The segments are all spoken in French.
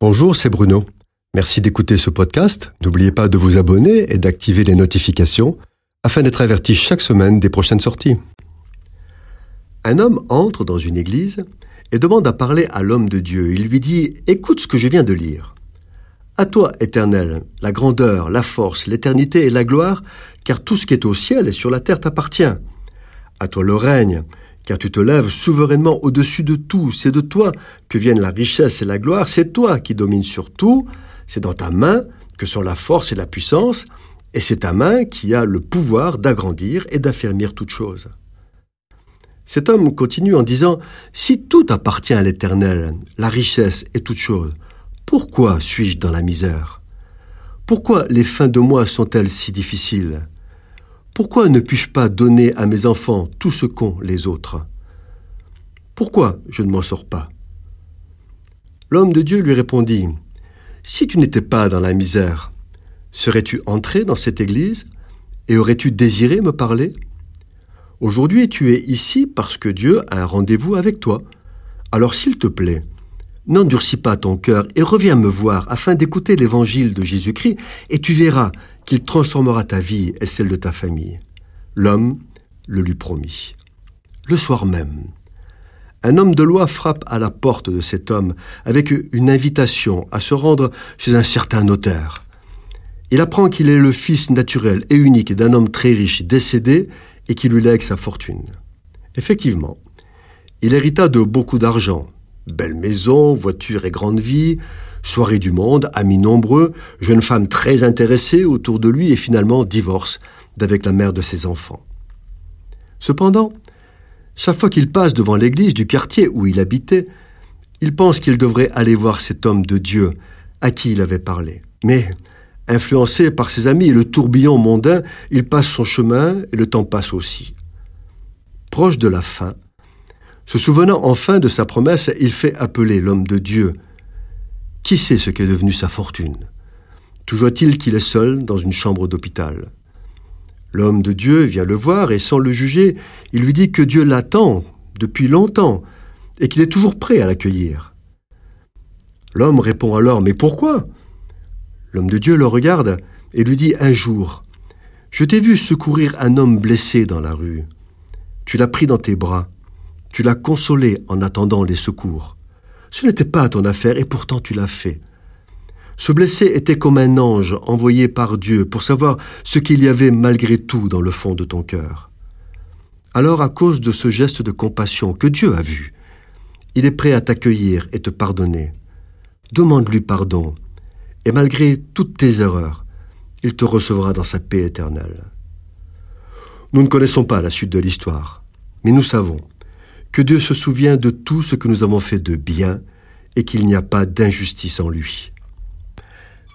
Bonjour, c'est Bruno. Merci d'écouter ce podcast. N'oubliez pas de vous abonner et d'activer les notifications afin d'être averti chaque semaine des prochaines sorties. Un homme entre dans une église et demande à parler à l'homme de Dieu. Il lui dit Écoute ce que je viens de lire. À toi, Éternel, la grandeur, la force, l'éternité et la gloire, car tout ce qui est au ciel et sur la terre t'appartient. À toi le règne, car tu te lèves souverainement au-dessus de tout. C'est de toi que viennent la richesse et la gloire, c'est toi qui domines sur tout, c'est dans ta main que sont la force et la puissance, et c'est ta main qui a le pouvoir d'agrandir et d'affermir toutes choses. Cet homme continue en disant, Si tout appartient à l'Éternel, la richesse et toutes choses, pourquoi suis-je dans la misère? Pourquoi les fins de mois sont-elles si difficiles? Pourquoi ne puis-je pas donner à mes enfants tout ce qu'ont les autres? Pourquoi je ne m'en sors pas? L'homme de Dieu lui répondit, Si tu n'étais pas dans la misère, serais-tu entré dans cette église et aurais-tu désiré me parler? Aujourd'hui tu es ici parce que Dieu a un rendez-vous avec toi. Alors s'il te plaît, n'endurcis pas ton cœur et reviens me voir afin d'écouter l'évangile de Jésus-Christ et tu verras qu'il transformera ta vie et celle de ta famille. L'homme le lui promit. Le soir même, un homme de loi frappe à la porte de cet homme avec une invitation à se rendre chez un certain notaire. Il apprend qu'il est le fils naturel et unique d'un homme très riche décédé et qui lui lègue sa fortune. Effectivement, il hérita de beaucoup d'argent, belle maison, voiture et grande vie, Soirée du monde, amis nombreux, jeune femme très intéressée autour de lui et finalement divorce d'avec la mère de ses enfants. Cependant, chaque fois qu'il passe devant l'église du quartier où il habitait, il pense qu'il devrait aller voir cet homme de Dieu à qui il avait parlé. Mais, influencé par ses amis et le tourbillon mondain, il passe son chemin et le temps passe aussi. Proche de la fin, se souvenant enfin de sa promesse, il fait appeler l'homme de Dieu qui sait ce qu'est devenu sa fortune? Toujours il qu'il est seul dans une chambre d'hôpital. L'homme de Dieu vient le voir et sans le juger, il lui dit que Dieu l'attend depuis longtemps et qu'il est toujours prêt à l'accueillir. L'homme répond alors Mais pourquoi? L'homme de Dieu le regarde et lui dit Un jour, je t'ai vu secourir un homme blessé dans la rue. Tu l'as pris dans tes bras, tu l'as consolé en attendant les secours. Ce n'était pas ton affaire et pourtant tu l'as fait. Ce blessé était comme un ange envoyé par Dieu pour savoir ce qu'il y avait malgré tout dans le fond de ton cœur. Alors à cause de ce geste de compassion que Dieu a vu, il est prêt à t'accueillir et te pardonner. Demande-lui pardon, et malgré toutes tes erreurs, il te recevra dans sa paix éternelle. Nous ne connaissons pas la suite de l'histoire, mais nous savons que Dieu se souvient de tout ce que nous avons fait de bien et qu'il n'y a pas d'injustice en lui.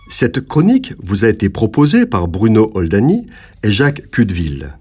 Cette chronique vous a été proposée par Bruno Oldani et Jacques Cudeville.